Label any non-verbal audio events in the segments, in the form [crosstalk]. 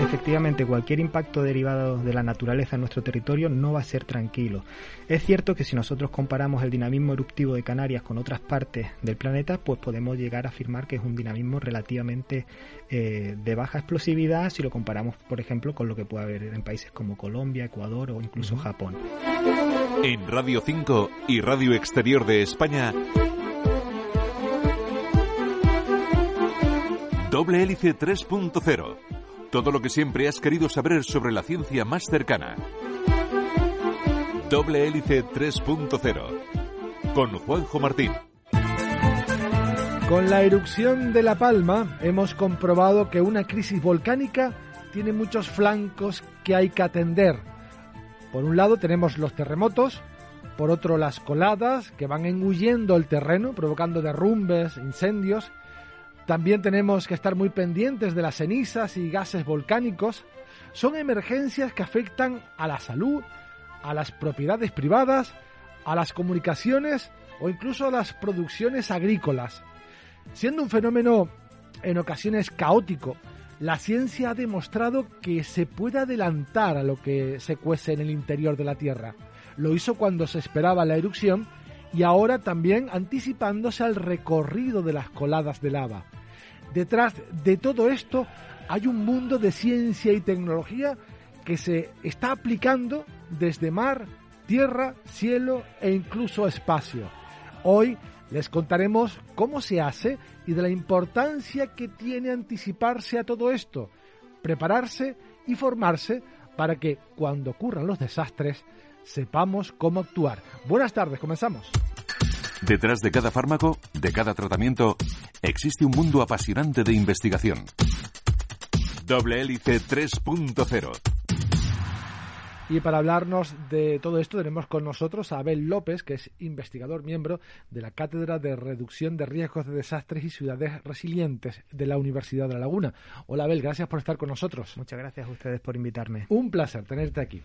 Efectivamente, cualquier impacto derivado de la naturaleza en nuestro territorio no va a ser tranquilo. Es cierto que si nosotros comparamos el dinamismo eruptivo de Canarias con otras partes del planeta, pues podemos llegar a afirmar que es un dinamismo relativamente eh, de baja explosividad si lo comparamos, por ejemplo, con lo que puede haber en países como Colombia, Ecuador o incluso Japón. En Radio 5 y Radio Exterior de España, Doble Hélice 3.0 todo lo que siempre has querido saber sobre la ciencia más cercana. Doble Hélice 3.0 con Juanjo Martín. Con la erupción de La Palma hemos comprobado que una crisis volcánica tiene muchos flancos que hay que atender. Por un lado tenemos los terremotos, por otro las coladas que van engullendo el terreno, provocando derrumbes, incendios, también tenemos que estar muy pendientes de las cenizas y gases volcánicos. Son emergencias que afectan a la salud, a las propiedades privadas, a las comunicaciones o incluso a las producciones agrícolas. Siendo un fenómeno en ocasiones caótico, la ciencia ha demostrado que se puede adelantar a lo que se cuece en el interior de la Tierra. Lo hizo cuando se esperaba la erupción y ahora también anticipándose al recorrido de las coladas de lava. Detrás de todo esto hay un mundo de ciencia y tecnología que se está aplicando desde mar, tierra, cielo e incluso espacio. Hoy les contaremos cómo se hace y de la importancia que tiene anticiparse a todo esto, prepararse y formarse para que cuando ocurran los desastres sepamos cómo actuar. Buenas tardes, comenzamos. Detrás de cada fármaco, de cada tratamiento, existe un mundo apasionante de investigación. Doble Hélice 3.0 y para hablarnos de todo esto tenemos con nosotros a Abel López, que es investigador miembro de la Cátedra de Reducción de Riesgos de Desastres y Ciudades Resilientes de la Universidad de La Laguna. Hola Abel, gracias por estar con nosotros. Muchas gracias a ustedes por invitarme. Un placer tenerte aquí.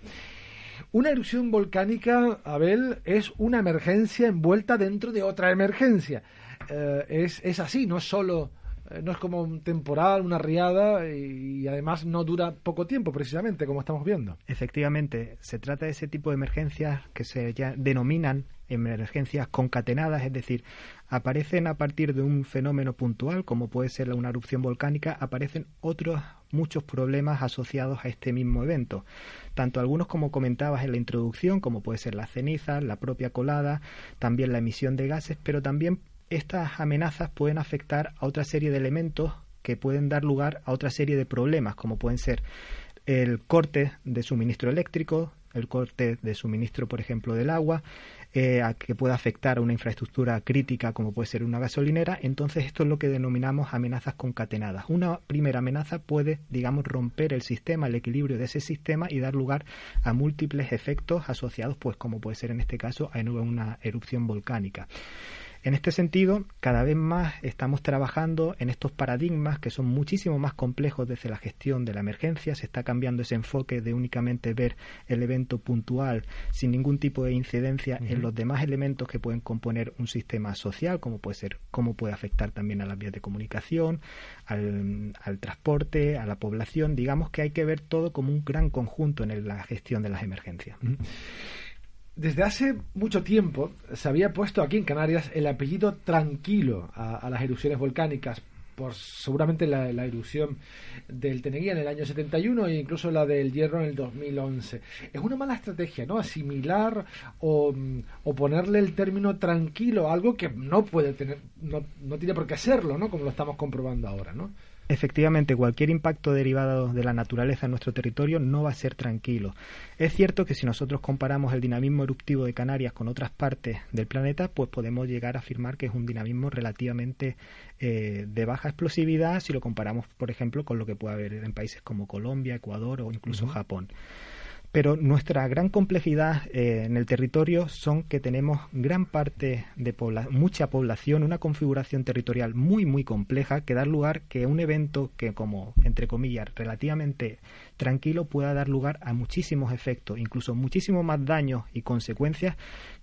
Una erupción volcánica, Abel, es una emergencia envuelta dentro de otra emergencia. Eh, es, es, así, no es solo, eh, no es como un temporal, una riada y, además no dura poco tiempo, precisamente, como estamos viendo. Efectivamente, se trata de ese tipo de emergencias que se ya denominan emergencias concatenadas, es decir, aparecen a partir de un fenómeno puntual, como puede ser una erupción volcánica, aparecen otros muchos problemas asociados a este mismo evento. Tanto algunos como comentabas en la introducción, como puede ser la ceniza, la propia colada, también la emisión de gases, pero también estas amenazas pueden afectar a otra serie de elementos que pueden dar lugar a otra serie de problemas, como pueden ser el corte de suministro eléctrico, el corte de suministro, por ejemplo, del agua, eh, que pueda afectar a una infraestructura crítica como puede ser una gasolinera, entonces esto es lo que denominamos amenazas concatenadas. Una primera amenaza puede, digamos, romper el sistema, el equilibrio de ese sistema y dar lugar a múltiples efectos asociados, pues como puede ser en este caso, a una erupción volcánica. En este sentido, cada vez más estamos trabajando en estos paradigmas que son muchísimo más complejos desde la gestión de la emergencia. Se está cambiando ese enfoque de únicamente ver el evento puntual sin ningún tipo de incidencia en los demás elementos que pueden componer un sistema social, como puede ser cómo puede afectar también a las vías de comunicación, al, transporte, a la población. Digamos que hay que ver todo como un gran conjunto en la gestión de las emergencias desde hace mucho tiempo se había puesto aquí en Canarias el apellido tranquilo a, las erupciones volcánicas por seguramente la, erupción del Teneguía en el año 71 e incluso la del Hierro en el 2011. Es una mala estrategia, ¿no? Asimilar o, o ponerle el término tranquilo a algo que no puede tener, no, no tiene por qué serlo, ¿no? Como lo estamos comprobando ahora, ¿no? Efectivamente cualquier impacto derivado de la naturaleza en nuestro territorio no va a ser tranquilo. Es cierto que si nosotros comparamos el dinamismo eruptivo de Canarias con otras partes del planeta, pues podemos llegar a afirmar que es un dinamismo relativamente eh, de baja explosividad si lo comparamos, por ejemplo, con lo que puede haber en países como Colombia, Ecuador o incluso Japón. Pero nuestra gran complejidad eh, en el territorio son que tenemos gran parte de mucha población, una configuración territorial muy muy compleja que da lugar que un evento que como entre comillas relativamente tranquilo pueda dar lugar a muchísimos efectos, incluso muchísimo más daños y consecuencias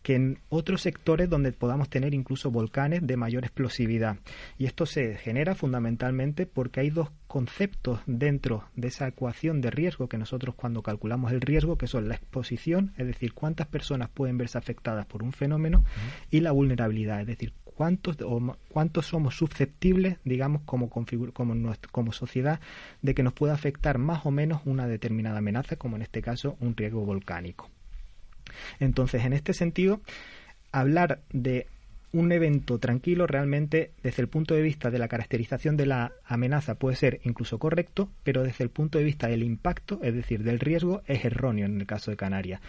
que en otros sectores donde podamos tener incluso volcanes de mayor explosividad. Y esto se genera fundamentalmente porque hay dos conceptos dentro de esa ecuación de riesgo que nosotros cuando calculamos el riesgo, que son la exposición, es decir, cuántas personas pueden verse afectadas por un fenómeno, y la vulnerabilidad, es decir, cuántos, cuántos somos susceptibles, digamos, como, como, como sociedad, de que nos pueda afectar más o menos una determinada amenaza, como en este caso un riesgo volcánico. Entonces, en este sentido, hablar de un evento tranquilo realmente desde el punto de vista de la caracterización de la amenaza puede ser incluso correcto, pero desde el punto de vista del impacto, es decir, del riesgo, es erróneo en el caso de Canarias.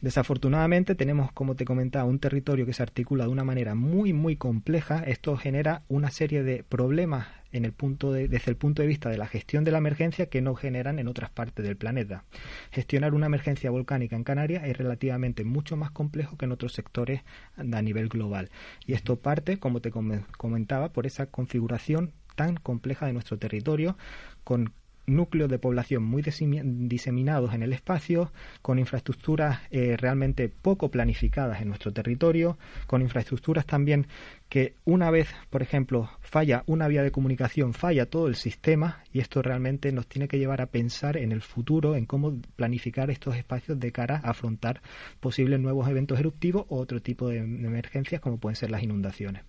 Desafortunadamente tenemos, como te comentaba, un territorio que se articula de una manera muy, muy compleja. Esto genera una serie de problemas en el punto desde el punto de vista de la gestión de la emergencia que no generan en otras partes del planeta. Gestionar una emergencia volcánica en Canarias es relativamente mucho más complejo que en otros sectores a nivel global. Y esto parte, como te comentaba, por esa configuración tan compleja de nuestro territorio, con núcleos de población muy diseminados en el espacio, con infraestructuras eh, realmente poco planificadas en nuestro territorio, con infraestructuras también que una vez, por ejemplo, falla una vía de comunicación, falla todo el sistema y esto realmente nos tiene que llevar a pensar en el futuro, en cómo planificar estos espacios de cara a afrontar posibles nuevos eventos eruptivos o otro tipo de, emergencias como pueden ser las inundaciones.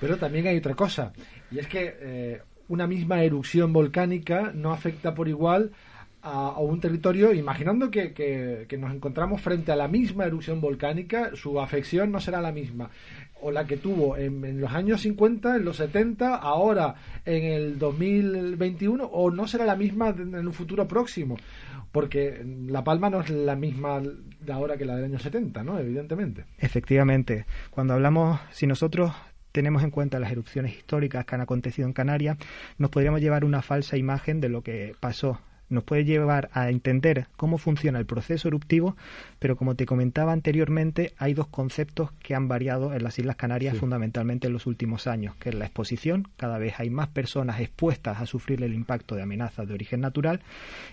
Pero también hay otra cosa y es que eh, una misma erupción volcánica no afecta por igual a, un territorio, imaginando que, que, nos encontramos frente a la misma erupción volcánica, su afección no será la misma. O la que tuvo en, los años 50, en los 70, ahora en el 2021, o no será la misma en un futuro próximo. Porque La Palma no es la misma de ahora que la del año 70, ¿no? Evidentemente. Efectivamente. Cuando hablamos, si nosotros tenemos en cuenta las erupciones históricas que han acontecido en Canarias, nos podríamos llevar una falsa imagen de lo que pasó. Nos puede llevar a entender cómo funciona el proceso eruptivo, pero como te comentaba anteriormente, hay dos conceptos que han variado en las Islas Canarias fundamentalmente en los últimos años, que es la exposición, cada vez hay más personas expuestas a sufrir el impacto de amenazas de origen natural,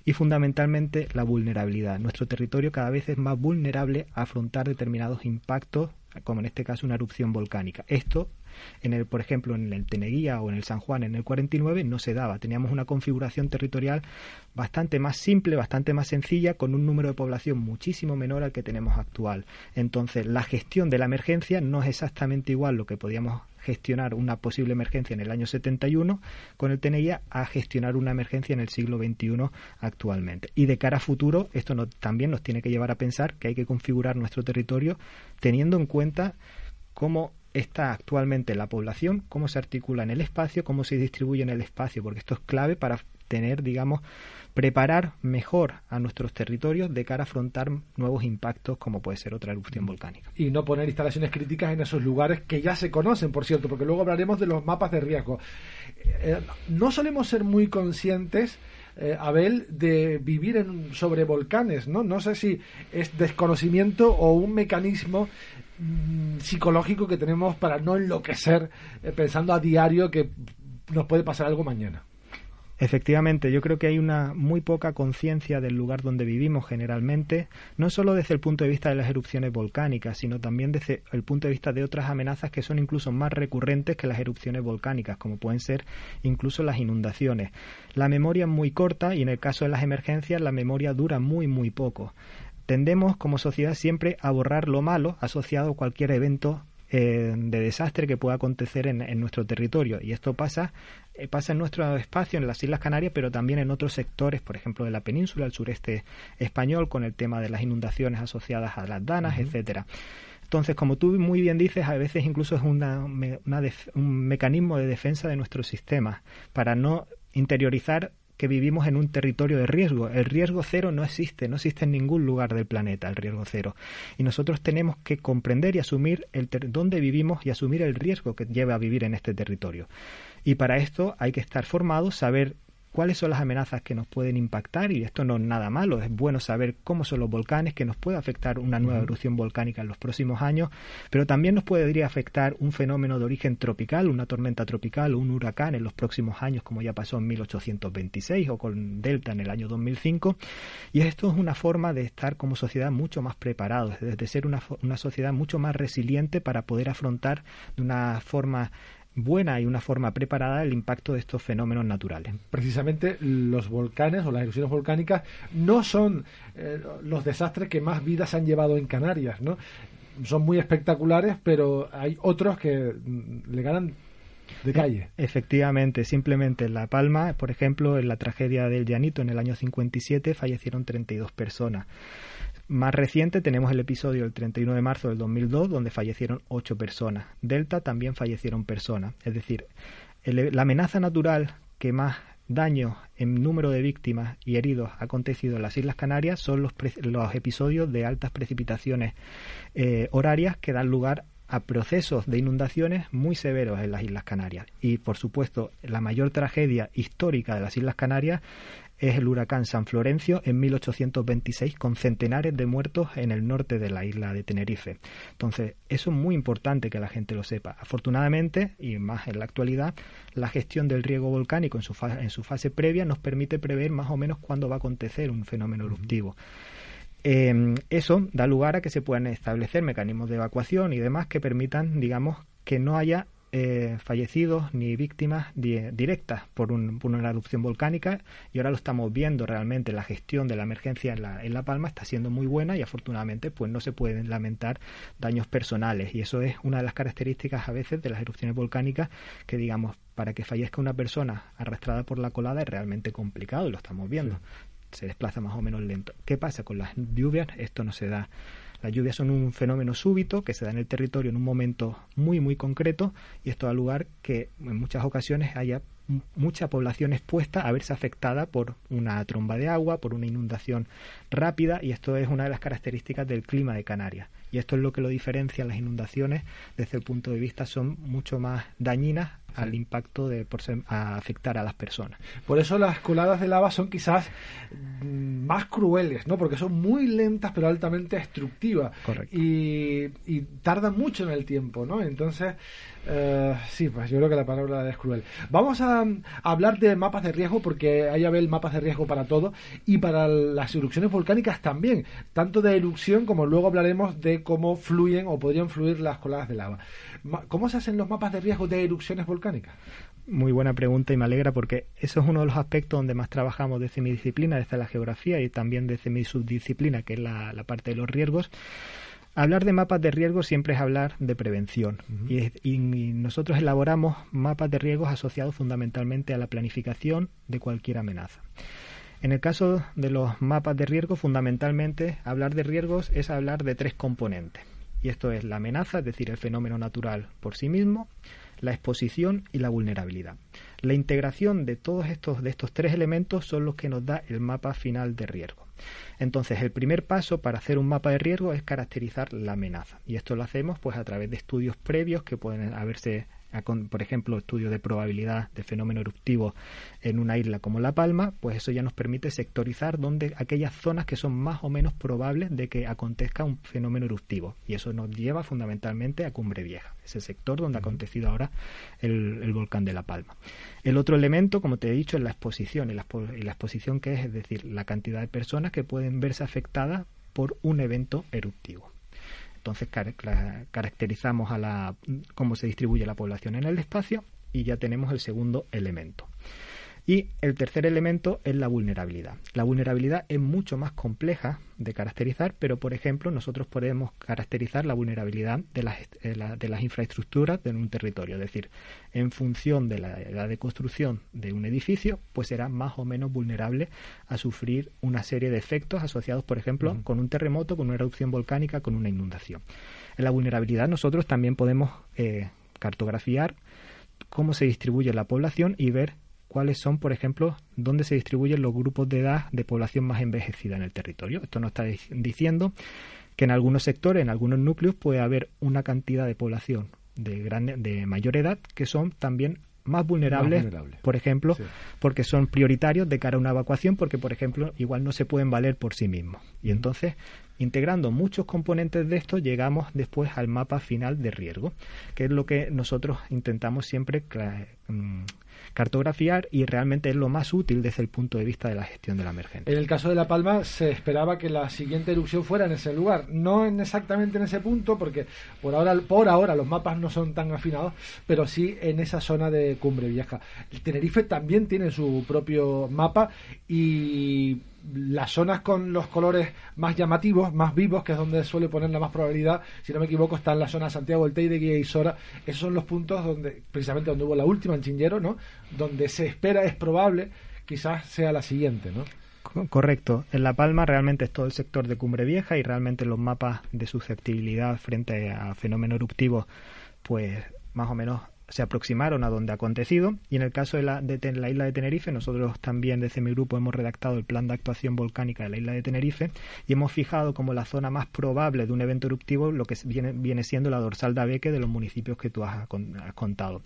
y fundamentalmente la vulnerabilidad. Nuestro territorio cada vez es más vulnerable a afrontar determinados impactos como en este caso una erupción volcánica. Esto en el, por ejemplo, en el Teneguía o en el San Juan en el 49 no se daba. Teníamos una configuración territorial bastante más simple, bastante más sencilla, con un número de población muchísimo menor al que tenemos actual. Entonces, la gestión de la emergencia no es exactamente igual lo que podíamos gestionar una posible emergencia en el año 71 con el Teneguía a gestionar una emergencia en el siglo XXI actualmente. Y de cara a futuro, esto también nos tiene que llevar a pensar que hay que configurar nuestro territorio teniendo en cuenta cómo está actualmente la población, cómo se articula en el espacio, cómo se distribuye en el espacio, porque esto es clave para tener, digamos, preparar mejor a nuestros territorios de cara a afrontar nuevos impactos como puede ser otra erupción volcánica. Y no poner instalaciones críticas en esos lugares que ya se conocen, por cierto, porque luego hablaremos de los mapas de riesgo. Eh, no solemos ser muy conscientes eh, Abel, de vivir en, sobre volcanes, ¿no? No sé si es desconocimiento o un mecanismo mm, psicológico que tenemos para no enloquecer eh, pensando a diario que nos puede pasar algo mañana. Efectivamente, yo creo que hay una muy poca conciencia del lugar donde vivimos generalmente, no solo desde el punto de vista de las erupciones volcánicas, sino también desde el punto de vista de otras amenazas que son incluso más recurrentes que las erupciones volcánicas, como pueden ser incluso las inundaciones. La memoria es muy corta y en el caso de las emergencias la memoria dura muy muy poco. Tendemos como sociedad siempre a borrar lo malo asociado a cualquier evento eh, de desastre que pueda acontecer en, nuestro territorio. Y esto pasa, eh, pasa en nuestro espacio, en las Islas Canarias, pero también en otros sectores, por ejemplo, de la península, el sureste español, con el tema de las inundaciones asociadas a las danas, etcétera. Entonces, como tú muy bien dices, a veces incluso es una, un mecanismo de defensa de nuestro sistema para no interiorizar que vivimos en un territorio de riesgo. El riesgo cero no existe, no existe en ningún lugar del planeta el riesgo cero. Y nosotros tenemos que comprender y asumir el dónde vivimos y asumir el riesgo que lleva a vivir en este territorio. Y para esto hay que estar formados, saber cuáles son las amenazas que nos pueden impactar y esto no es nada malo, es bueno saber cómo son los volcanes, que nos puede afectar una nueva erupción volcánica en los próximos años, pero también nos podría afectar un fenómeno de origen tropical, una tormenta tropical o un huracán en los próximos años, como ya pasó en 1826 o con Delta en el año 2005. Y esto es una forma de estar como sociedad mucho más preparados, de ser una, una sociedad mucho más resiliente para poder afrontar de una forma buena y una forma preparada el impacto de estos fenómenos naturales. Precisamente los volcanes o las erupciones volcánicas no son eh, los desastres que más vidas han llevado en Canarias, ¿no? Son muy espectaculares, pero hay otros que mm, le ganan de calle. Efectivamente, simplemente en La Palma, por ejemplo, en la tragedia del Llanito en el año 57 fallecieron 32 personas. Más reciente tenemos el episodio del 31 de marzo del 2002 donde fallecieron ocho personas. Delta también fallecieron personas. Es decir, la amenaza natural que más daño en número de víctimas y heridos ha acontecido en las Islas Canarias son los, los episodios de altas precipitaciones eh, horarias que dan lugar a procesos de inundaciones muy severos en las Islas Canarias. Y, por supuesto, la mayor tragedia histórica de las Islas Canarias es el huracán San Florencio en 1826 con centenares de muertos en el norte de la isla de Tenerife. Entonces, eso es muy importante que la gente lo sepa. Afortunadamente, y más en la actualidad, la gestión del riego volcánico en su, en su fase previa nos permite prever más o menos cuándo va a acontecer un fenómeno eruptivo. Eh, eso da lugar a que se puedan establecer mecanismos de evacuación y demás que permitan, digamos, que no haya eh, fallecidos ni víctimas directas por, una erupción volcánica y ahora lo estamos viendo realmente. La gestión de la emergencia en la, en la Palma está siendo muy buena y afortunadamente pues no se pueden lamentar daños personales. Y eso es una de las características a veces de las erupciones volcánicas que digamos para que fallezca una persona arrastrada por la colada es realmente complicado y lo estamos viendo. Se desplaza más o menos lento. ¿qué pasa con las lluvias? esto no se da las lluvias son un fenómeno súbito que se da en el territorio en un momento muy, muy concreto y esto da lugar que en muchas ocasiones haya mucha población expuesta a verse afectada por una tromba de agua, por una inundación rápida y esto es una de las características del clima de Canarias. Y esto es lo que lo diferencia las inundaciones desde el punto de vista son mucho más dañinas al impacto de por a afectar a las personas. Por eso las coladas de lava son quizás mm, más crueles, ¿no? Porque son muy lentas pero altamente destructivas. Correcto. Y, y tardan mucho en el tiempo, ¿no? Entonces, eh, sí, pues yo creo que la palabra es cruel. Vamos a, hablar de mapas de riesgo porque hay Abel mapas de riesgo para todo y para las erupciones volcánicas también, tanto de erupción como luego hablaremos de cómo fluyen o podrían fluir las coladas de lava. ¿Cómo se hacen los mapas de riesgo de erupciones volcánicas? Muy buena pregunta y me alegra porque eso es uno de los aspectos donde más trabajamos desde mi disciplina, desde la geografía y también desde mi subdisciplina, que es la, la parte de los riesgos. Hablar de mapas de riesgo siempre es hablar de prevención y, nosotros elaboramos mapas de riesgos asociados fundamentalmente a la planificación de cualquier amenaza. En el caso de los mapas de riesgo, fundamentalmente hablar de riesgos es hablar de tres componentes. Y esto es la amenaza, es decir, el fenómeno natural por sí mismo, la exposición y la vulnerabilidad. La integración de todos estos, de estos tres elementos son los que nos da el mapa final de riesgo. Entonces, el primer paso para hacer un mapa de riesgo es caracterizar la amenaza. Y esto lo hacemos pues a través de estudios previos que pueden haberse por ejemplo, estudio de probabilidad de fenómeno eruptivo en una isla como La Palma, pues eso ya nos permite sectorizar donde aquellas zonas que son más o menos probables de que acontezca un fenómeno eruptivo. Y eso nos lleva fundamentalmente a Cumbre Vieja, ese sector donde ha acontecido ahora el, volcán de La Palma. El otro elemento, como te he dicho, es la exposición. Y la, y la exposición que es, es decir, la cantidad de personas que pueden verse afectadas por un evento eruptivo. Entonces caracterizamos a la, cómo se distribuye la población en el espacio y ya tenemos el segundo elemento. Y el tercer elemento es la vulnerabilidad. La vulnerabilidad es mucho más compleja de caracterizar, pero por ejemplo nosotros podemos caracterizar la vulnerabilidad de las, de las infraestructuras de un territorio. Es decir, en función de la edad de construcción de un edificio, pues será más o menos vulnerable a sufrir una serie de efectos asociados, por ejemplo, con un terremoto, con una erupción volcánica, con una inundación. En la vulnerabilidad nosotros también podemos eh, cartografiar cómo se distribuye la población y ver cuáles son, por ejemplo, dónde se distribuyen los grupos de edad de población más envejecida en el territorio. Esto nos está diciendo que en algunos sectores, en algunos núcleos, puede haber una cantidad de población de, de mayor edad que son también más vulnerables, por ejemplo, porque son prioritarios de cara a una evacuación, porque, por ejemplo, igual no se pueden valer por sí mismos. Y entonces, integrando muchos componentes de esto, llegamos después al mapa final de riesgo, que es lo que nosotros intentamos siempre mm, cartografiar y realmente es lo más útil desde el punto de vista de la gestión de la emergencia. En el caso de La Palma se esperaba que la siguiente erupción fuera en ese lugar, no en exactamente en ese punto porque por ahora por ahora los mapas no son tan afinados, pero sí en esa zona de Cumbre Vieja. El Tenerife también tiene su propio mapa y las zonas con los colores más llamativos, más vivos, que es donde suele poner la más probabilidad, si no me equivoco, está en la zona Santiago del Teide, Guía y Sora. Esos son los puntos donde, precisamente donde hubo la última en Chinllero, ¿no? Donde se espera, es probable, quizás sea la siguiente, ¿no? Correcto. En La Palma realmente es todo el sector de Cumbre Vieja y realmente los mapas de susceptibilidad frente a fenómenos eruptivos, pues más o menos se aproximaron a donde ha acontecido y en el caso de la, isla de Tenerife nosotros también desde mi grupo hemos redactado el plan de actuación volcánica de la isla de Tenerife y hemos fijado como la zona más probable de un evento eruptivo lo que viene, viene siendo la dorsal de Abeque de los municipios que tú has, has contado.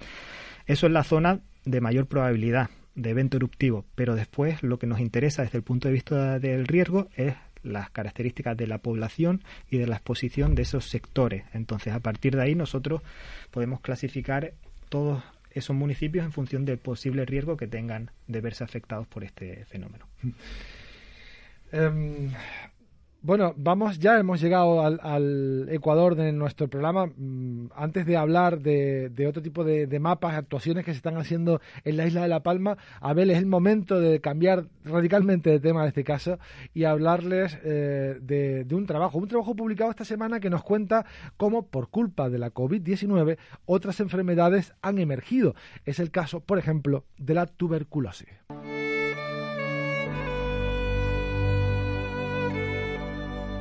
Eso es la zona de mayor probabilidad de evento eruptivo, pero después lo que nos interesa desde el punto de vista del riesgo es las características de la población y de la exposición de esos sectores. Entonces, a partir de ahí nosotros podemos clasificar todos esos municipios en función del posible riesgo que tengan de verse afectados por este fenómeno. Em, bueno, vamos, ya hemos llegado al, Ecuador de nuestro programa. Mm, antes de hablar de, otro tipo de, mapas, actuaciones que se están haciendo en la isla de La Palma, Abel, es el momento de cambiar radicalmente de tema en este caso y hablarles eh, de, de, un trabajo, un trabajo publicado esta semana que nos cuenta cómo, por culpa de la COVID-19, otras enfermedades han emergido. Es el caso, por ejemplo, de la tuberculosis.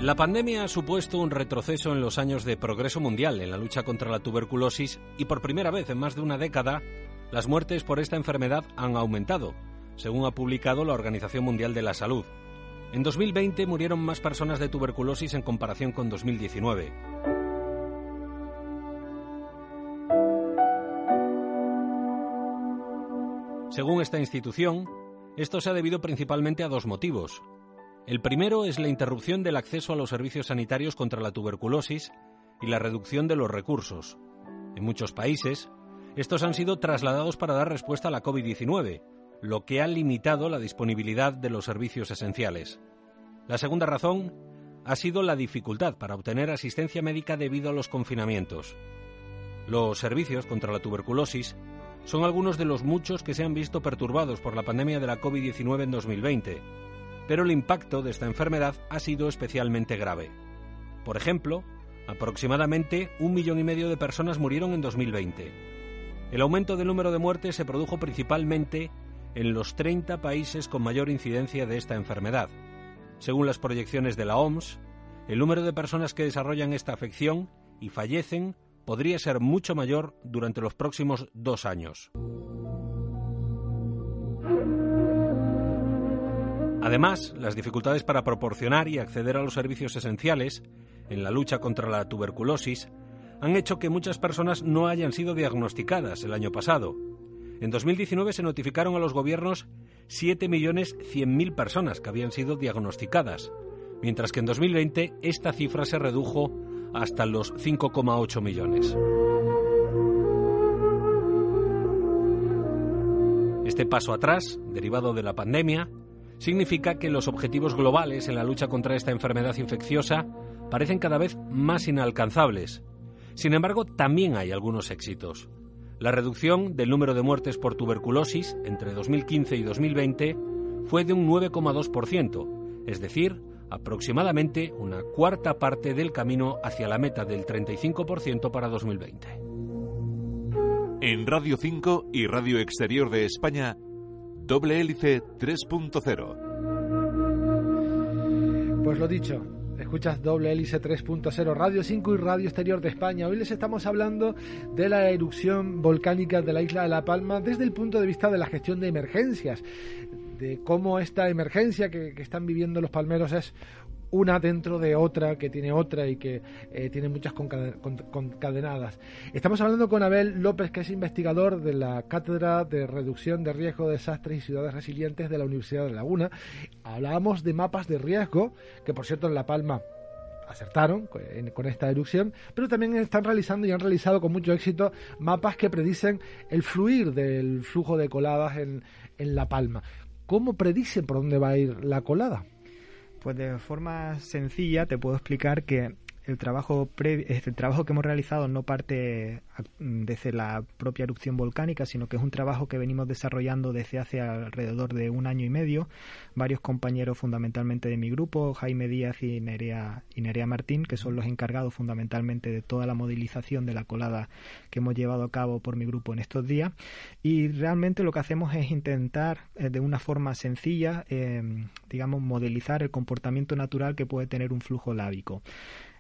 La pandemia ha supuesto un retroceso en los años de progreso mundial en la lucha contra la tuberculosis y por primera vez en más de una década las muertes por esta enfermedad han aumentado, según ha publicado la Organización Mundial de la Salud. En 2020 murieron más personas de tuberculosis en comparación con 2019. Según esta institución, esto se ha debido principalmente a dos motivos. El primero es la interrupción del acceso a los servicios sanitarios contra la tuberculosis y la reducción de los recursos. En muchos países, estos han sido trasladados para dar respuesta a la COVID-19, lo que ha limitado la disponibilidad de los servicios esenciales. La segunda razón ha sido la dificultad para obtener asistencia médica debido a los confinamientos. Los servicios contra la tuberculosis son algunos de los muchos que se han visto perturbados por la pandemia de la COVID-19 en 2020 pero el impacto de esta enfermedad ha sido especialmente grave. Por ejemplo, aproximadamente un millón y medio de personas murieron en 2020. El aumento del número de muertes se produjo principalmente en los 30 países con mayor incidencia de esta enfermedad. Según las proyecciones de la OMS, el número de personas que desarrollan esta afección y fallecen podría ser mucho mayor durante los próximos dos años. Además, las dificultades para proporcionar y acceder a los servicios esenciales en la lucha contra la tuberculosis han hecho que muchas personas no hayan sido diagnosticadas el año pasado. En 2019 se notificaron a los gobiernos 7.100.000 personas que habían sido diagnosticadas, mientras que en 2020 esta cifra se redujo hasta los 5,8 millones. Este paso atrás, derivado de la pandemia, significa que los objetivos globales en la lucha contra esta enfermedad infecciosa parecen cada vez más inalcanzables. Sin embargo, también hay algunos éxitos. La reducción del número de muertes por tuberculosis entre 2015 y 2020 fue de un 9,2%, es decir, aproximadamente una cuarta parte del camino hacia la meta del 35% para 2020. En Radio 5 y Radio Exterior de España, Doble hélice 3.0. Pues lo dicho, Escuchas doble hélice 3.0 Radio 5 y Radio Exterior de España. Hoy les estamos hablando de la erupción volcánica de la isla de La Palma desde el punto de vista de la gestión de emergencias, de cómo esta emergencia que, que están viviendo los palmeros es una dentro de otra, que tiene otra y que eh, tiene muchas concadenadas. Estamos hablando con Abel López, que es investigador de la Cátedra de Reducción de Riesgo de Desastres y Ciudades Resilientes de la Universidad de Laguna. Hablábamos de mapas de riesgo, que por cierto en La Palma acertaron con esta erupción, pero también están realizando y han realizado con mucho éxito mapas que predicen el fluir del flujo de coladas en, en La Palma. ¿Cómo predicen por dónde va a ir la colada? Pues de forma sencilla te puedo explicar que el trabajo, este, el trabajo que hemos realizado no parte desde la propia erupción volcánica, sino que es un trabajo que venimos desarrollando desde hace alrededor de un año y medio. Varios compañeros fundamentalmente de mi grupo, Jaime Díaz y Nerea, y Nerea Martín, que son los encargados fundamentalmente de toda la modelización de la colada que hemos llevado a cabo por mi grupo en estos días. Y realmente lo que hacemos es intentar eh, de una forma sencilla, eh, digamos, modelizar el comportamiento natural que puede tener un flujo lábico.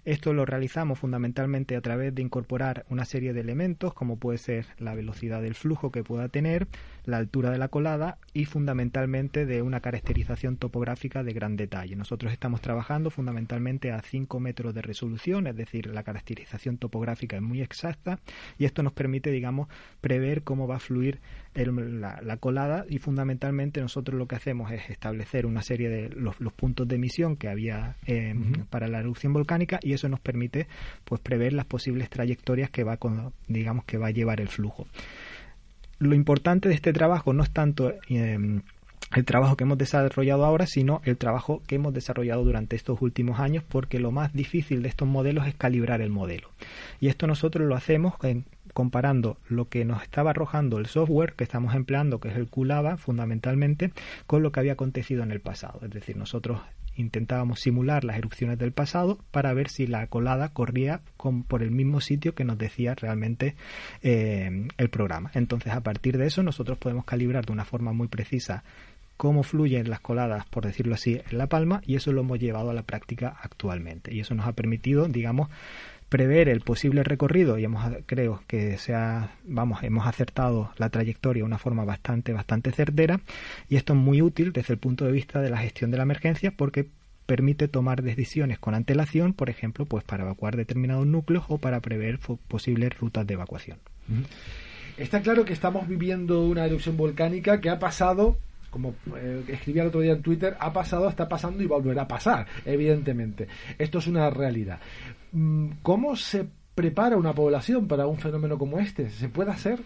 Esto lo realizamos fundamentalmente a través de incorporar una serie de elementos como puede ser la velocidad del flujo que pueda tener, la altura de la colada y fundamentalmente de una caracterización topográfica de gran detalle. Nosotros estamos trabajando fundamentalmente a 5 metros de resolución, es decir, la caracterización topográfica es muy exacta y esto nos permite, digamos, prever cómo va a fluir la, colada y fundamentalmente nosotros lo que hacemos es establecer una serie de los, puntos de emisión que había em, para la erupción volcánica y eso nos permite pues prever las posibles trayectorias que va con, digamos que va a llevar el flujo. Lo importante de este trabajo no es tanto em, el trabajo que hemos desarrollado ahora, sino el trabajo que hemos desarrollado durante estos últimos años, porque lo más difícil de estos modelos es calibrar el modelo. Y esto nosotros lo hacemos en, comparando lo que nos estaba arrojando el software que estamos empleando, que es el QLAVA fundamentalmente, con lo que había acontecido en el pasado. Es decir, nosotros intentábamos simular las erupciones del pasado para ver si la colada corría por el mismo sitio que nos decía realmente eh, el programa. Entonces, a partir de eso, nosotros podemos calibrar de una forma muy precisa cómo fluyen las coladas, por decirlo así, en La Palma, y eso lo hemos llevado a la práctica actualmente. Y eso nos ha permitido, digamos, prever el posible recorrido y hemos creo que sea vamos hemos acertado la trayectoria de una forma bastante bastante certera y esto es muy útil desde el punto de vista de la gestión de la emergencia porque permite tomar decisiones con antelación, por ejemplo, pues para evacuar determinados núcleos o para prever posibles rutas de evacuación. Está claro que estamos viviendo una erupción volcánica que ha pasado como eh, escribía el otro día en Twitter, ha pasado, está pasando y volverá a pasar, evidentemente. Esto es una realidad. Mm, ¿Cómo se prepara una población para un fenómeno como este? ¿Se puede hacer?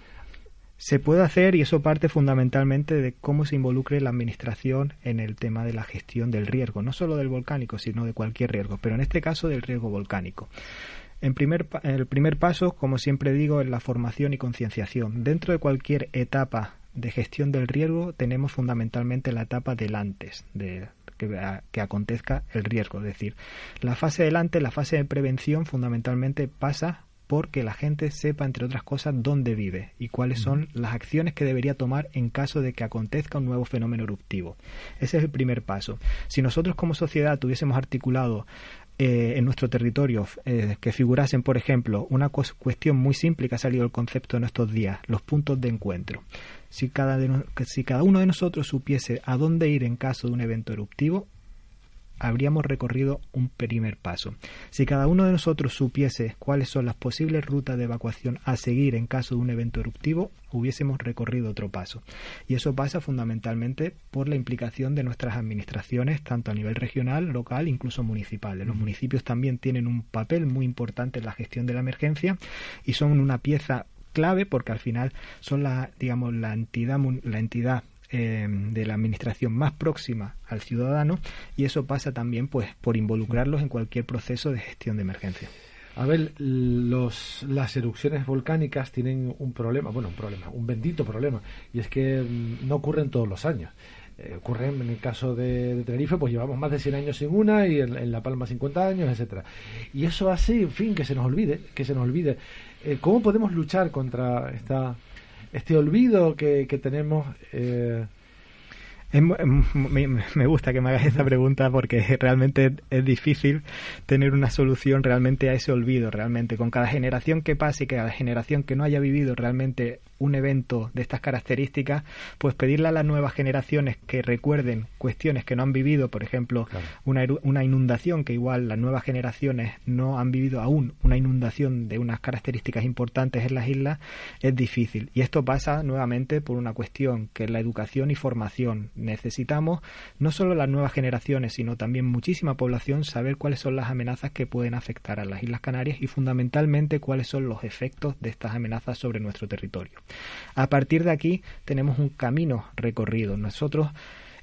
Se puede hacer y eso parte fundamentalmente de cómo se involucre la administración en el tema de la gestión del riesgo, no solo del volcánico, sino de cualquier riesgo, pero en este caso del riesgo volcánico. En primer, el primer paso, como siempre digo, es la formación y concienciación. Dentro de cualquier etapa de gestión del riesgo tenemos fundamentalmente la etapa del antes, de que, acontezca el riesgo. Es decir, la fase delante, la fase de prevención, fundamentalmente pasa porque la gente sepa, entre otras cosas, dónde vive y cuáles son las acciones que debería tomar en caso de que acontezca un nuevo fenómeno eruptivo. Ese es el primer paso. Si nosotros como sociedad tuviésemos articulado eh, en nuestro territorio eh, que figurasen, por ejemplo, una cuestión muy simple que ha salido el concepto en estos días, los puntos de encuentro. Si cada, si cada uno de nosotros supiese a dónde ir en caso de un evento eruptivo, habríamos recorrido un primer paso. Si cada uno de nosotros supiese cuáles son las posibles rutas de evacuación a seguir en caso de un evento eruptivo, hubiésemos recorrido otro paso. Y eso pasa fundamentalmente por la implicación de nuestras administraciones, tanto a nivel regional, local, incluso municipal. Los municipios también tienen un papel muy importante en la gestión de la emergencia y son una pieza clave porque al final son la digamos la entidad la entidad eh, de la administración más próxima al ciudadano y eso pasa también pues por involucrarlos en cualquier proceso de gestión de emergencia. A ver, los, las erupciones volcánicas tienen un problema, bueno, un problema, un bendito problema, y es que mm, no ocurren todos los años. Eh, ocurren en el caso de, Tenerife, pues llevamos más de 100 años sin una y en, La Palma 50 años, etcétera. Y eso hace, en fin, que se nos olvide, que se nos olvide. Eh, ¿Cómo podemos luchar contra esta este olvido que, tenemos. Eh, me, gusta que me hagas esta pregunta porque [laughs] realmente es difícil tener una solución realmente a ese olvido, realmente. Con cada generación que pase y cada generación que no haya vivido realmente un evento de estas características, pues pedirle a las nuevas generaciones que recuerden cuestiones que no han vivido, por ejemplo, una, una inundación, que igual las nuevas generaciones no han vivido aún una inundación de unas características importantes en las islas, es difícil. Y esto pasa nuevamente por una cuestión que es la educación y formación. Necesitamos no solo las nuevas generaciones, sino también muchísima población saber cuáles son las amenazas que pueden afectar a las Islas Canarias y fundamentalmente cuáles son los efectos de estas amenazas sobre nuestro territorio. A partir de aquí tenemos un camino recorrido. Nosotros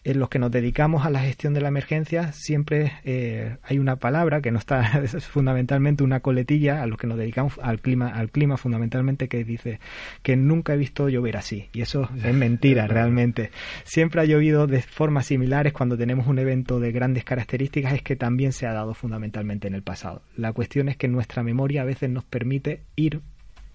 en los que nos dedicamos a la gestión de la emergencia siempre eh, hay una palabra que no está es [laughs] fundamentalmente una coletilla a los que nos dedicamos al clima al clima fundamentalmente que dice que nunca he visto llover así. Y eso es mentira [laughs] realmente. Siempre ha llovido de formas similares cuando tenemos un evento de grandes características es que también se ha dado fundamentalmente en el pasado. La cuestión es que nuestra memoria a veces nos permite ir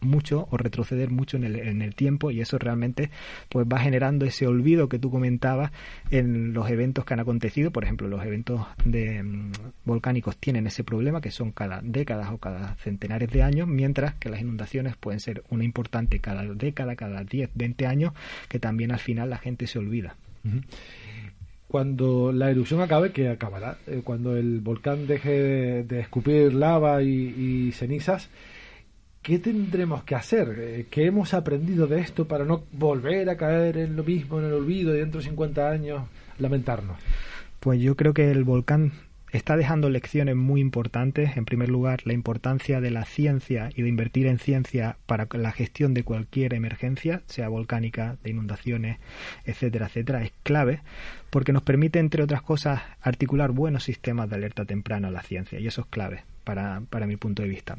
mucho o retroceder mucho en el, en el tiempo y eso realmente pues va generando ese olvido que tú comentabas en los eventos que han acontecido. Por ejemplo los eventos de mm, volcánicos tienen ese problema que son cada décadas o cada centenares de años mientras que las inundaciones pueden ser una importante cada década cada 10 20 años que también al final la gente se olvida. Cuando la erupción acabe, que acabará, eh, cuando el volcán deje de, escupir lava y cenizas, ¿qué tendremos que hacer? Eh, ¿Qué hemos aprendido de esto para no volver a caer en lo mismo, en el olvido y dentro de 50 años lamentarnos? Pues yo creo que el volcán está dejando lecciones muy importantes. En primer lugar, la importancia de la ciencia y de invertir en ciencia para la gestión de cualquier emergencia, sea volcánica, de inundaciones, etcétera, etcétera, es clave porque nos permite, entre otras cosas, articular buenos sistemas de alerta temprana a la ciencia y eso es clave. Para, para, mi punto de vista.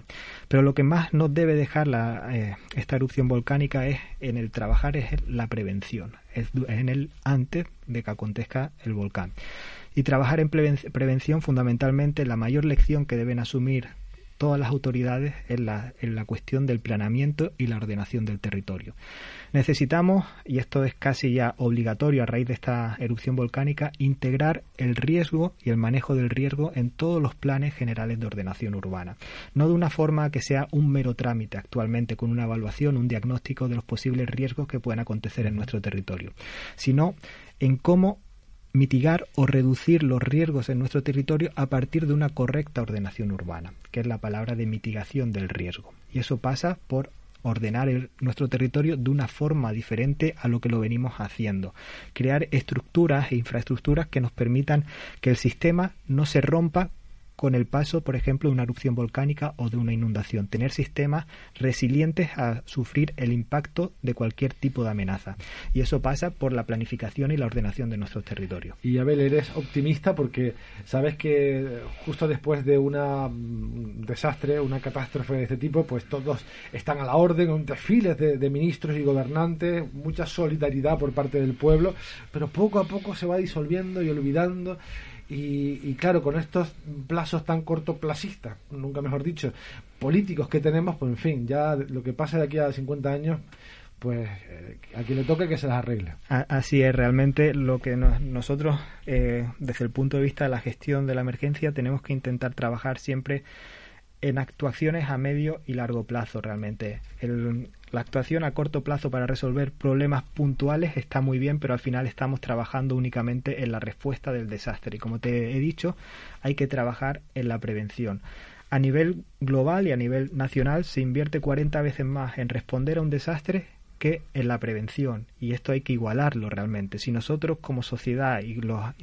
Pero lo que más nos debe dejar la, eh, esta erupción volcánica es en el trabajar es la prevención, es en el antes de que acontezca el volcán y trabajar en prevención fundamentalmente la mayor lección que deben asumir todas las autoridades en la, en la cuestión del planeamiento y la ordenación del territorio. Necesitamos, y esto es casi ya obligatorio a raíz de esta erupción volcánica, integrar el riesgo y el manejo del riesgo en todos los planes generales de ordenación urbana. No de una forma que sea un mero trámite actualmente con una evaluación, un diagnóstico de los posibles riesgos que puedan acontecer en nuestro territorio, sino en cómo mitigar o reducir los riesgos en nuestro territorio a partir de una correcta ordenación urbana, que es la palabra de mitigación del riesgo. Y eso pasa por ordenar nuestro territorio de una forma diferente a lo que lo venimos haciendo. Crear estructuras e infraestructuras que nos permitan que el sistema no se rompa con el paso, por ejemplo, de una erupción volcánica o de una inundación. Tener sistemas resilientes a sufrir el impacto de cualquier tipo de amenaza. Y eso pasa por la planificación y la ordenación de nuestros territorios. Y Abel, eres optimista porque sabes que justo después de un mm, desastre, una catástrofe de este tipo, pues todos están a la orden, un desfiles de, de ministros y gobernantes, mucha solidaridad por parte del pueblo, pero poco a poco se va disolviendo y olvidando y, claro, con estos plazos tan cortoplacistas, nunca mejor dicho, políticos que tenemos, pues en fin, ya lo que pase de aquí a 50 años, pues eh, a quien le toque que se las arregle. Así es, realmente lo que nosotros, eh, desde el punto de vista de la gestión de la emergencia, tenemos que intentar trabajar siempre en actuaciones a medio y largo plazo realmente. La actuación a corto plazo para resolver problemas puntuales está muy bien, pero al final estamos trabajando únicamente en la respuesta del desastre. Y como te he dicho, hay que trabajar en la prevención. A nivel global y a nivel nacional se invierte 40 veces más en responder a un desastre que en la prevención y esto hay que igualarlo realmente. Si nosotros como sociedad y,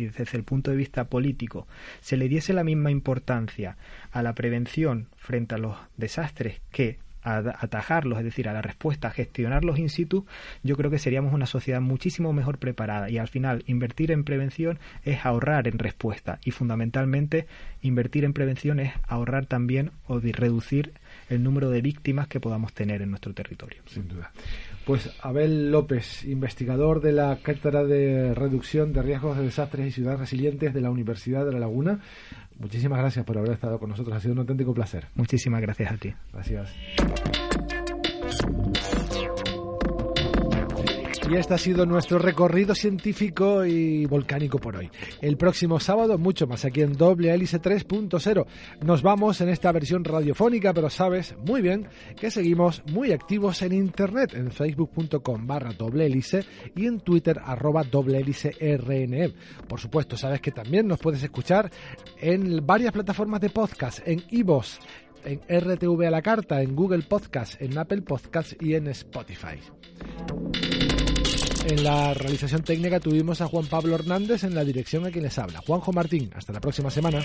desde el punto de vista político se le diese la misma importancia a la prevención frente a los desastres que a atajarlos, es decir, a la respuesta, a gestionarlos in situ, yo creo que seríamos una sociedad muchísimo mejor preparada y al final invertir en prevención es ahorrar en respuesta y fundamentalmente invertir en prevención es ahorrar también o reducir el número de víctimas que podamos tener en nuestro territorio. Sin duda. Pues Abel López, investigador de la Cátedra de Reducción de Riesgos de Desastres y Ciudades Resilientes de la Universidad de La Laguna, muchísimas gracias por haber estado con nosotros. Ha sido un auténtico placer. Muchísimas gracias a ti. Gracias. Y este ha sido nuestro recorrido científico y volcánico por hoy. El próximo sábado mucho más aquí en Doble Hélice 3.0. Nos vamos en esta versión radiofónica, pero sabes muy bien que seguimos muy activos en internet, en facebook.com barra doble hélice y en twitter arroba doble hélice rnm. Por supuesto, sabes que también nos puedes escuchar en varias plataformas de podcast, en iVoox, en RTV a la carta, en Google Podcast, en Apple Podcast y en Spotify. En la realización técnica tuvimos a Juan Pablo Hernández en la dirección a quien les habla. Juanjo Martín, hasta la próxima semana.